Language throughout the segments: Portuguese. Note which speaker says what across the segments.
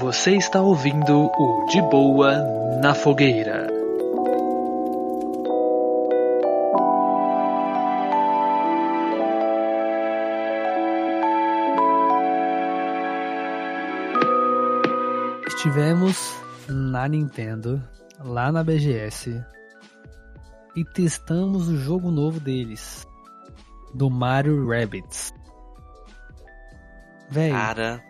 Speaker 1: Você está ouvindo o De Boa na Fogueira. Estivemos na Nintendo, lá na BGS, e testamos o jogo novo deles, do Mario Rabbids. Véi,
Speaker 2: Cara,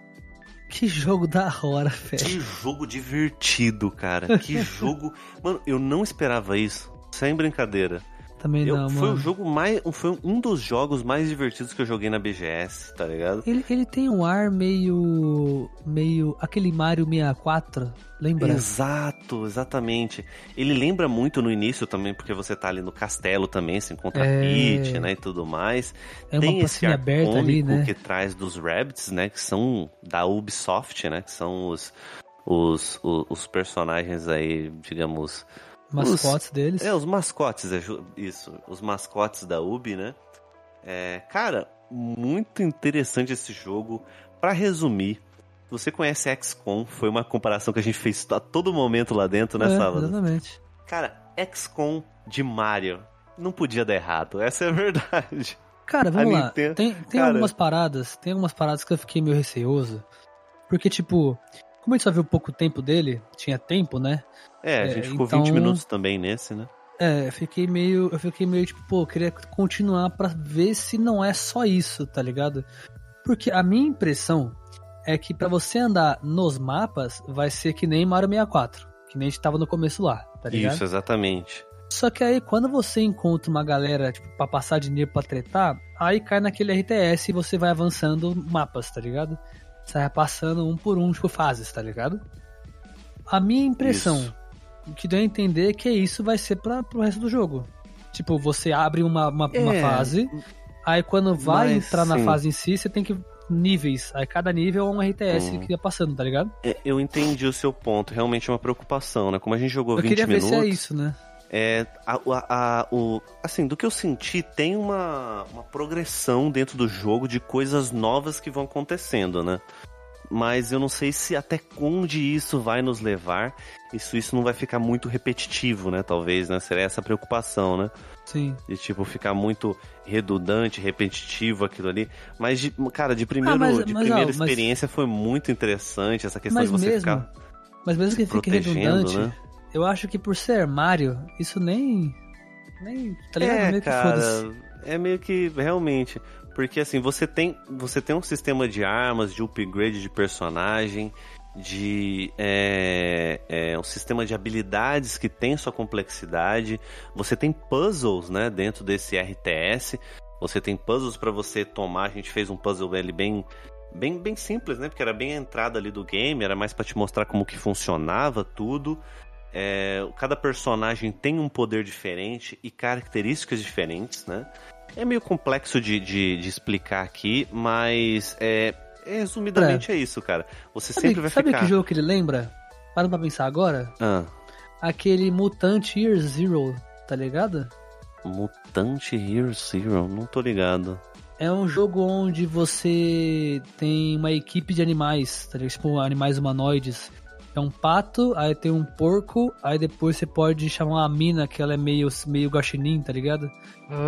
Speaker 1: que jogo da hora, velho.
Speaker 2: que jogo divertido, cara. Que jogo. Mano, eu não esperava isso. Sem brincadeira.
Speaker 1: Também
Speaker 2: Eu-
Speaker 1: não,
Speaker 2: foi
Speaker 1: mano.
Speaker 2: o jogo mais. Foi um dos jogos mais divertidos que eu joguei na BGS, tá ligado?
Speaker 1: Ele, ele tem um ar meio. meio. aquele Mario 64, lembra?
Speaker 2: Exato, exatamente. Ele lembra muito no início também, porque você tá ali no castelo também, se encontra
Speaker 1: É.
Speaker 2: a Peach, né, e tudo mais.
Speaker 1: É
Speaker 2: Tem esse ar
Speaker 1: aberta ali,
Speaker 2: cômico
Speaker 1: né?
Speaker 2: que traz dos Rabbids, né, que são da Ubisoft, né, que são os, os, os, os personagens aí, digamos...
Speaker 1: Mascotes deles.
Speaker 2: É, os mascotes, é isso, os mascotes da Ubi, né? É, cara, muito interessante esse jogo. Pra resumir, você conhece XCOM, foi uma comparação que a gente fez a todo momento lá dentro, né,
Speaker 1: É,
Speaker 2: Sábado?
Speaker 1: exatamente.
Speaker 2: Cara, XCOM de Mario. Não podia dar errado, essa é a verdade.
Speaker 1: Cara, vamos
Speaker 2: A
Speaker 1: lá.
Speaker 2: Nintendo-
Speaker 1: Tem, tem
Speaker 2: cara-
Speaker 1: algumas paradas, tem algumas paradas que eu fiquei meio receoso. Porque, tipo, como a gente só viu pouco tempo dele, tinha tempo, né?
Speaker 2: É, a
Speaker 1: É,
Speaker 2: gente ficou
Speaker 1: então-
Speaker 2: 20 minutos também nesse, né?
Speaker 1: É, eu fiquei meio. Eu fiquei meio tipo, pô, eu queria continuar pra ver se não é só isso, tá ligado? Porque a minha impressão é que pra você andar nos mapas vai ser que nem Mario 64. Que nem a gente tava no começo lá, tá ligado?
Speaker 2: Isso, exatamente.
Speaker 1: Só que aí quando você encontra uma galera, tipo, pra passar dinheiro pra tretar, aí cai naquele RTS e você vai avançando mapas, tá ligado? Você vai passando um por um, tipo, fases, tá ligado? A minha impressão,
Speaker 2: Isso.
Speaker 1: o que deu a entender é que isso vai ser pra, pro resto do jogo. Tipo, você abre uma, uma, uma
Speaker 2: É,
Speaker 1: fase, aí quando vai entrar na
Speaker 2: sim.
Speaker 1: fase em si, você tem que níveis. Aí cada nível é um RTS
Speaker 2: Uhum.
Speaker 1: que ia passando, tá ligado?
Speaker 2: É, eu entendi o seu ponto, realmente é uma preocupação, né? Como a gente jogou
Speaker 1: Eu
Speaker 2: 20
Speaker 1: queria ver
Speaker 2: minutos...
Speaker 1: se é isso, né?
Speaker 2: É, a, a- a- o, assim, do que eu senti, tem uma, uma progressão dentro do jogo de coisas novas que vão acontecendo, né? Mas eu não sei se até onde isso vai nos levar, se isso não vai ficar muito repetitivo, né? Talvez, né? Seria essa preocupação, né?
Speaker 1: Sim.
Speaker 2: De, tipo, ficar muito redundante, repetitivo aquilo ali. Mas, de, cara, de, primeiro,
Speaker 1: Ah, mas-
Speaker 2: de
Speaker 1: mas,
Speaker 2: primeira
Speaker 1: ó, mas-
Speaker 2: experiência foi muito interessante essa questão
Speaker 1: Mas
Speaker 2: de você
Speaker 1: mesmo,
Speaker 2: ficar
Speaker 1: mas mesmo que fique redundante,
Speaker 2: né?
Speaker 1: Eu acho que por ser Mario, isso nem. Nem. Tá ligado?
Speaker 2: É,
Speaker 1: Meio
Speaker 2: cara, é meio que realmente, porque assim, você tem, você tem um sistema de armas, de upgrade de personagem, de é, é, um sistema de habilidades que tem sua complexidade. Você tem puzzles, né, dentro desse RTS. Você tem puzzles pra você tomar. A gente fez um puzzle ali bem bem bem simples, né? Porque era bem a entrada ali do game, era mais pra te mostrar como que funcionava tudo. É, cada personagem tem um poder diferente e características diferentes, né? É meio complexo de, de, de explicar aqui, mas é, é, resumidamente é. isso, cara. Você
Speaker 1: Sabe,
Speaker 2: sempre vai
Speaker 1: sabe
Speaker 2: ficar.
Speaker 1: que jogo que ele lembra? Para pra pensar agora.
Speaker 2: Ah,
Speaker 1: Aquele Mutant Year Zero, tá ligado?
Speaker 2: Mutante Year Zero, não tô ligado.
Speaker 1: É um jogo onde você tem uma equipe de animais, tá ligado? Tipo, animais humanoides. É um pato, aí tem um porco, aí depois você pode chamar uma mina que ela é meio, meio guaxinim, tá ligado?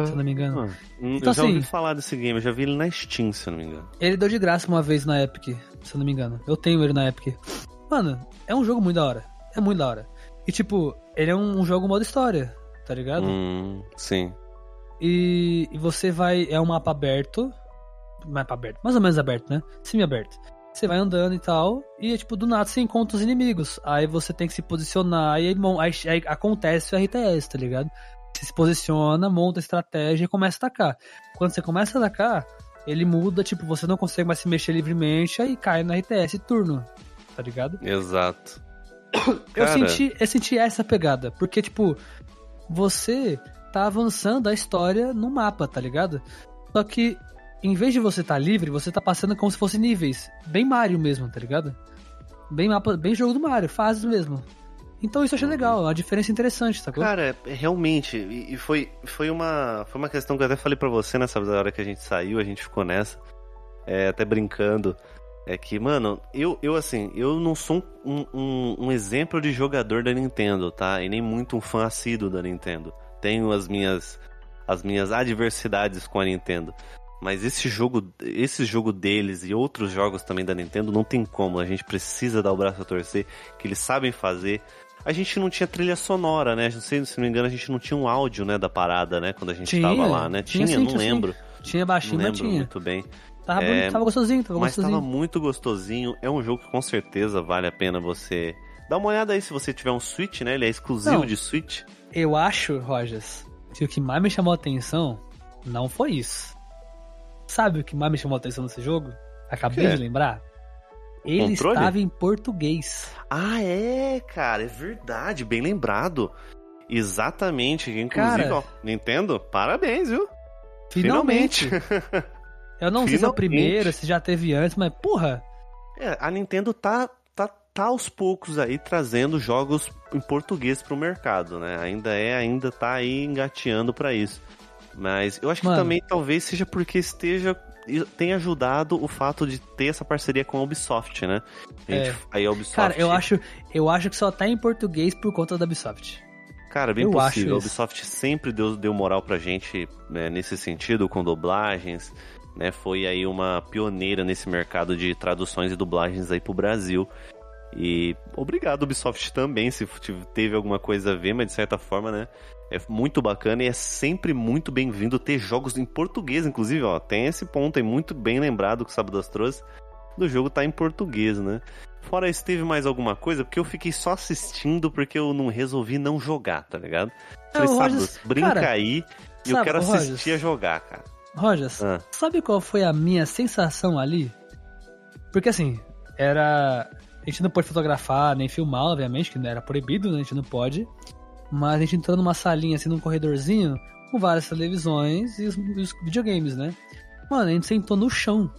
Speaker 1: Se eu não me engano.
Speaker 2: Ah,
Speaker 1: Então,
Speaker 2: eu já ouvi
Speaker 1: assim-
Speaker 2: falar desse game, eu já vi ele na Steam, se eu não me engano.
Speaker 1: Ele deu de graça uma vez na Epic, se eu não me engano. Eu tenho ele na Epic. Mano, é um jogo muito da hora. É muito da hora. E tipo, ele é um, um jogo modo história, tá ligado?
Speaker 2: Hum, sim.
Speaker 1: E, e você vai. É um mapa aberto. Mapa aberto. Mais ou menos aberto, né? Semi-aberto. Você vai andando e tal. E tipo, do nada você encontra os inimigos. Aí você tem que se posicionar. E aí, aí, aí acontece o RTS, tá ligado? Você se posiciona, monta a estratégia e começa a atacar. Quando você começa a atacar, ele muda, tipo, você não consegue mais se mexer livremente, aí cai no RTS turno. Tá ligado?
Speaker 2: Exato.
Speaker 1: Eu
Speaker 2: Cara.
Speaker 1: senti, eu senti essa pegada, porque, tipo, você tá avançando a história no mapa, tá ligado? Só que, em vez de você tá livre, você tá passando como se fosse níveis. Bem Mario mesmo, tá ligado? Bem mapa, bem jogo do Mario, fases mesmo. Então isso eu achei legal, uma diferença interessante, sacou?
Speaker 2: Cara, é- realmente, e foi, foi, uma, foi uma questão que eu até falei pra você nessa hora que a gente saiu, a gente ficou nessa, é, até brincando. É que, mano, eu, eu assim, eu não sou um, um, um exemplo de jogador da Nintendo, tá? E nem muito um fã assíduo da Nintendo. Tenho as minhas, as minhas adversidades com a Nintendo. Mas esse jogo, esse jogo deles e outros jogos também da Nintendo não tem como. A gente precisa dar o braço a torcer, que eles sabem fazer. A gente não tinha trilha sonora, né? Não sei, se não me engano, a gente não tinha um áudio, né, da parada, né? Quando a gente
Speaker 1: Tinha,
Speaker 2: tava lá, né?
Speaker 1: tinha
Speaker 2: Tinha,
Speaker 1: sim,
Speaker 2: não
Speaker 1: tinha
Speaker 2: lembro.
Speaker 1: Tinha
Speaker 2: Não
Speaker 1: baixinho, mas
Speaker 2: lembro
Speaker 1: tinha.
Speaker 2: muito bem.
Speaker 1: Tava,
Speaker 2: É,
Speaker 1: bonito, tava gostosinho, tava
Speaker 2: Mas
Speaker 1: gostosinho.
Speaker 2: tava muito gostosinho. É um jogo que com certeza vale a pena você. Dá uma olhada aí se você tiver um Switch, né? Ele é exclusivo
Speaker 1: Não.
Speaker 2: de Switch.
Speaker 1: Eu acho, Rogers, que o que mais me chamou a atenção não foi isso. Sabe o que mais me chamou a atenção nesse jogo? Acabei de lembrar. Ele
Speaker 2: controle?
Speaker 1: estava em português.
Speaker 2: Ah, é, cara, é verdade, bem lembrado. Exatamente, inclusive,
Speaker 1: Cara.
Speaker 2: ó, Nintendo, parabéns, viu?
Speaker 1: Finalmente. Eu não sei se é o
Speaker 2: Finalmente.
Speaker 1: primeiro, se já teve antes, mas porra.
Speaker 2: É, a Nintendo tá, tá, tá aos poucos aí trazendo jogos em português pro mercado, né? Ainda é, ainda tá aí engateando pra isso. Mas eu acho que
Speaker 1: Mano.
Speaker 2: também talvez seja porque esteja tenha ajudado o fato de ter essa parceria com a Ubisoft, né? A gente-
Speaker 1: É.
Speaker 2: Aí a Ubisoft,
Speaker 1: Cara, eu acho, eu acho que só tá em português por conta da Ubisoft.
Speaker 2: Cara, bem
Speaker 1: eu
Speaker 2: possível. A. Ubisoft sempre deu, deu moral pra gente né, nesse sentido, com dublagens, né? Foi aí uma pioneira nesse mercado de traduções e dublagens aí pro Brasil. E obrigado, Ubisoft, também, se teve alguma coisa a ver, mas de certa forma, né? É muito bacana e é sempre muito bem-vindo ter jogos em português, inclusive, ó, tem esse ponto aí muito bem lembrado que o Sábados trouxe, do jogo tá em português, né? Fora isso, teve mais alguma coisa? Porque eu fiquei só assistindo porque eu não resolvi não jogar, tá ligado? Falei,
Speaker 1: É, o
Speaker 2: Sábados,
Speaker 1: Rogers-
Speaker 2: brinca
Speaker 1: cara,
Speaker 2: aí e eu quero assistir
Speaker 1: Rogers-
Speaker 2: a jogar, cara.
Speaker 1: Rogers,
Speaker 2: Ah.
Speaker 1: sabe qual foi a minha sensação ali? Porque assim, era. A gente não pode fotografar nem filmar, obviamente, que era proibido, né? A gente não pode. Mas a gente entrou numa salinha, assim, num corredorzinho, com várias televisões e os, os videogames, né? Mano, a gente sentou no chão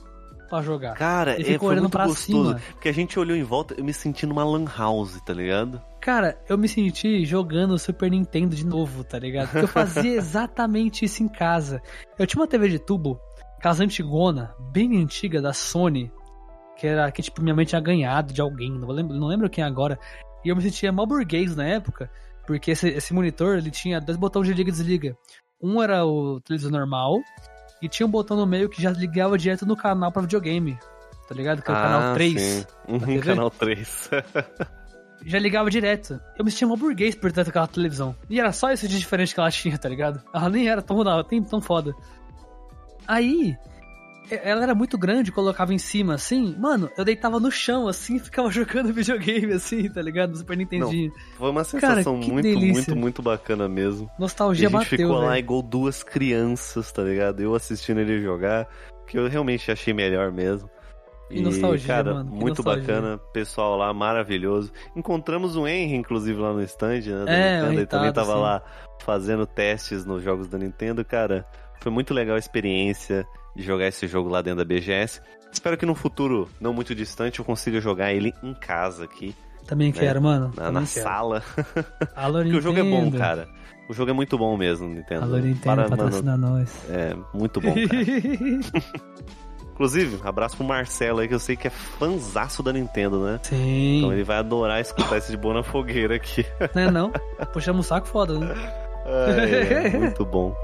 Speaker 1: pra jogar.
Speaker 2: Cara,
Speaker 1: E
Speaker 2: é,
Speaker 1: ficou
Speaker 2: foi
Speaker 1: olhando
Speaker 2: muito
Speaker 1: pra
Speaker 2: gostoso.
Speaker 1: cima.
Speaker 2: Porque a gente olhou em volta, eu me senti numa lan house, tá ligado?
Speaker 1: Cara, eu me senti jogando Super Nintendo de novo, tá ligado? Porque eu fazia exatamente isso em casa. Eu tinha uma TV de tubo, casa antigona, bem antiga da Sony, que era que tipo minha mãe tinha ganhado de alguém, não lembro, não lembro quem agora. E eu me sentia mal burguês na época, porque esse, esse monitor ele tinha dois botões de liga e desliga. Um era o televisor normal e tinha um botão no meio que já ligava direto no canal pra videogame. Tá ligado? Que é o canal 3.
Speaker 2: Ah, sim. Uhum, canal 3.
Speaker 1: já ligava direto. Eu me sentia mal burguês por ter aquela televisão. E era só isso de diferente que ela tinha, tá ligado? Ela nem era tão, não, tão, foda. Aí, ela era muito grande, colocava em cima assim. Mano, eu deitava no chão assim e ficava jogando videogame assim, tá ligado? No Super Nintendinho.
Speaker 2: Foi uma
Speaker 1: Cara,
Speaker 2: sensação
Speaker 1: que
Speaker 2: muito,
Speaker 1: delícia.
Speaker 2: muito, muito bacana mesmo. E
Speaker 1: Nostalgia
Speaker 2: a gente
Speaker 1: bateu,
Speaker 2: ficou lá
Speaker 1: velho.
Speaker 2: igual duas crianças, tá ligado? Eu assistindo ele jogar, que eu realmente achei melhor mesmo.
Speaker 1: Que nostalgia,
Speaker 2: cara,
Speaker 1: mano,
Speaker 2: muito
Speaker 1: nostalgia.
Speaker 2: bacana, pessoal lá maravilhoso. Encontramos o Henry, inclusive, lá no stand, né? da
Speaker 1: É,
Speaker 2: Nintendo, ele também tava
Speaker 1: sim.
Speaker 2: lá fazendo testes nos jogos da Nintendo, cara. Foi muito legal a experiência de jogar esse jogo lá dentro da BGS. Espero que no futuro, não muito distante, eu consiga jogar ele em casa aqui,
Speaker 1: Também quero, mano.
Speaker 2: na, na
Speaker 1: quero.
Speaker 2: sala.
Speaker 1: Alô,
Speaker 2: Porque o jogo é bom,
Speaker 1: Nintendo.
Speaker 2: cara. O jogo é muito bom mesmo, Nintendo.
Speaker 1: Alô, Nintendo,
Speaker 2: Para, mano,
Speaker 1: patrocina nós.
Speaker 2: é muito bom, cara. Inclusive, abraço pro Marcelo aí, que eu sei que é fanzaço da Nintendo, né?
Speaker 1: Sim.
Speaker 2: Então ele vai adorar escutar esse de boa na fogueira aqui.
Speaker 1: Não é não? Puxamos um saco foda, né?
Speaker 2: Ai, é, muito bom.